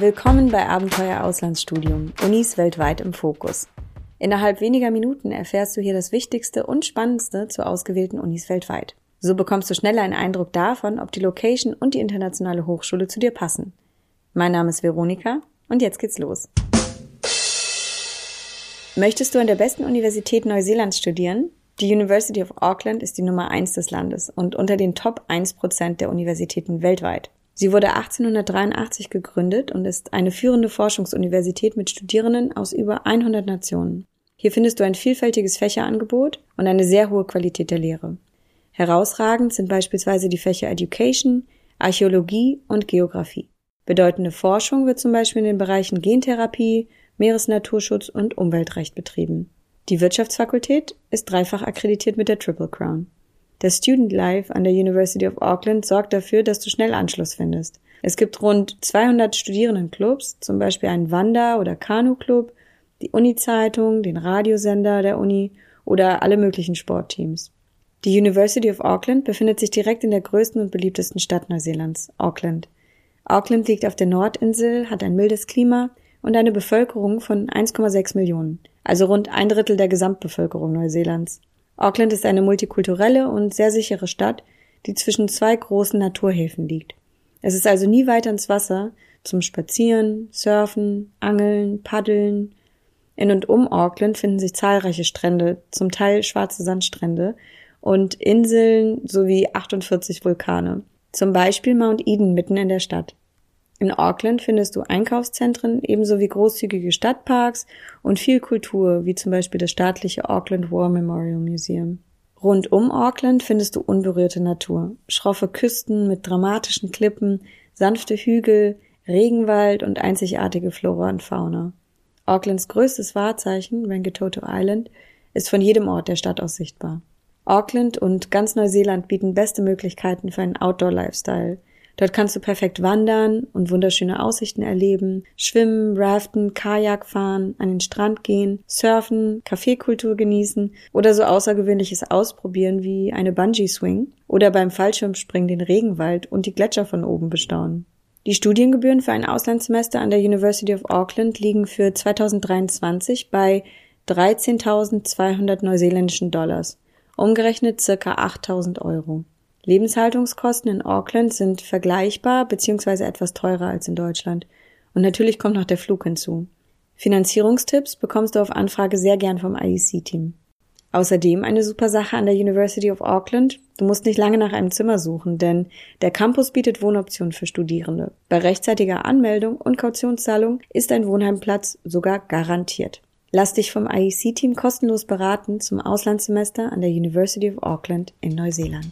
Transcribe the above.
Willkommen bei Abenteuer Auslandsstudium, Unis weltweit im Fokus. Innerhalb weniger Minuten erfährst du hier das Wichtigste und Spannendste zu ausgewählten Unis weltweit. So bekommst du schneller einen Eindruck davon, ob die Location und die internationale Hochschule zu dir passen. Mein Name ist Veronika und jetzt geht's los. Möchtest du an der besten Universität Neuseelands studieren? Die University of Auckland ist die Nummer eins des Landes und unter den Top 1% der Universitäten weltweit. Sie wurde 1883 gegründet und ist eine führende Forschungsuniversität mit Studierenden aus über 100 Nationen. Hier findest du ein vielfältiges Fächerangebot und eine sehr hohe Qualität der Lehre. Herausragend sind beispielsweise die Fächer Education, Archäologie und Geographie. Bedeutende Forschung wird zum Beispiel in den Bereichen Gentherapie, Meeresnaturschutz und Umweltrecht betrieben. Die Wirtschaftsfakultät ist dreifach akkreditiert mit der Triple Crown. Der Student Life an der University of Auckland sorgt dafür, dass du schnell Anschluss findest. Es gibt rund 200 Studierendenclubs, zum Beispiel einen Wander- oder Kanu-Club, die Uni-Zeitung, den Radiosender der Uni oder alle möglichen Sportteams. Die University of Auckland befindet sich direkt in der größten und beliebtesten Stadt Neuseelands, Auckland. Auckland liegt auf der Nordinsel, hat ein mildes Klima und eine Bevölkerung von 1,6 Millionen, also rund ein Drittel der Gesamtbevölkerung Neuseelands. Auckland ist eine multikulturelle und sehr sichere Stadt, die zwischen zwei großen Naturhäfen liegt. Es ist also nie weiter ins Wasser zum Spazieren, Surfen, Angeln, Paddeln. In und um Auckland finden sich zahlreiche Strände, zum Teil schwarze Sandstrände und Inseln sowie 48 Vulkane. Zum Beispiel Mount Eden mitten in der Stadt. In Auckland findest du Einkaufszentren ebenso wie großzügige Stadtparks und viel Kultur, wie zum Beispiel das staatliche Auckland War Memorial Museum. Rund um Auckland findest du unberührte Natur, schroffe Küsten mit dramatischen Klippen, sanfte Hügel, Regenwald und einzigartige Flora und Fauna. Aucklands größtes Wahrzeichen, Rangitoto Island, ist von jedem Ort der Stadt aus sichtbar. Auckland und ganz Neuseeland bieten beste Möglichkeiten für einen Outdoor-Lifestyle – Dort kannst du perfekt wandern und wunderschöne Aussichten erleben, schwimmen, raften, Kajak fahren, an den Strand gehen, surfen, Kaffeekultur genießen oder so außergewöhnliches ausprobieren wie eine Bungee Swing oder beim Fallschirmspringen den Regenwald und die Gletscher von oben bestaunen. Die Studiengebühren für ein Auslandssemester an der University of Auckland liegen für 2023 bei 13.200 neuseeländischen Dollars, umgerechnet circa 8.000 Euro. Lebenshaltungskosten in Auckland sind vergleichbar bzw. etwas teurer als in Deutschland. Und natürlich kommt noch der Flug hinzu. Finanzierungstipps bekommst du auf Anfrage sehr gern vom IEC-Team. Außerdem eine super Sache an der University of Auckland. Du musst nicht lange nach einem Zimmer suchen, denn der Campus bietet Wohnoptionen für Studierende. Bei rechtzeitiger Anmeldung und Kautionszahlung ist ein Wohnheimplatz sogar garantiert. Lass dich vom IEC-Team kostenlos beraten zum Auslandssemester an der University of Auckland in Neuseeland.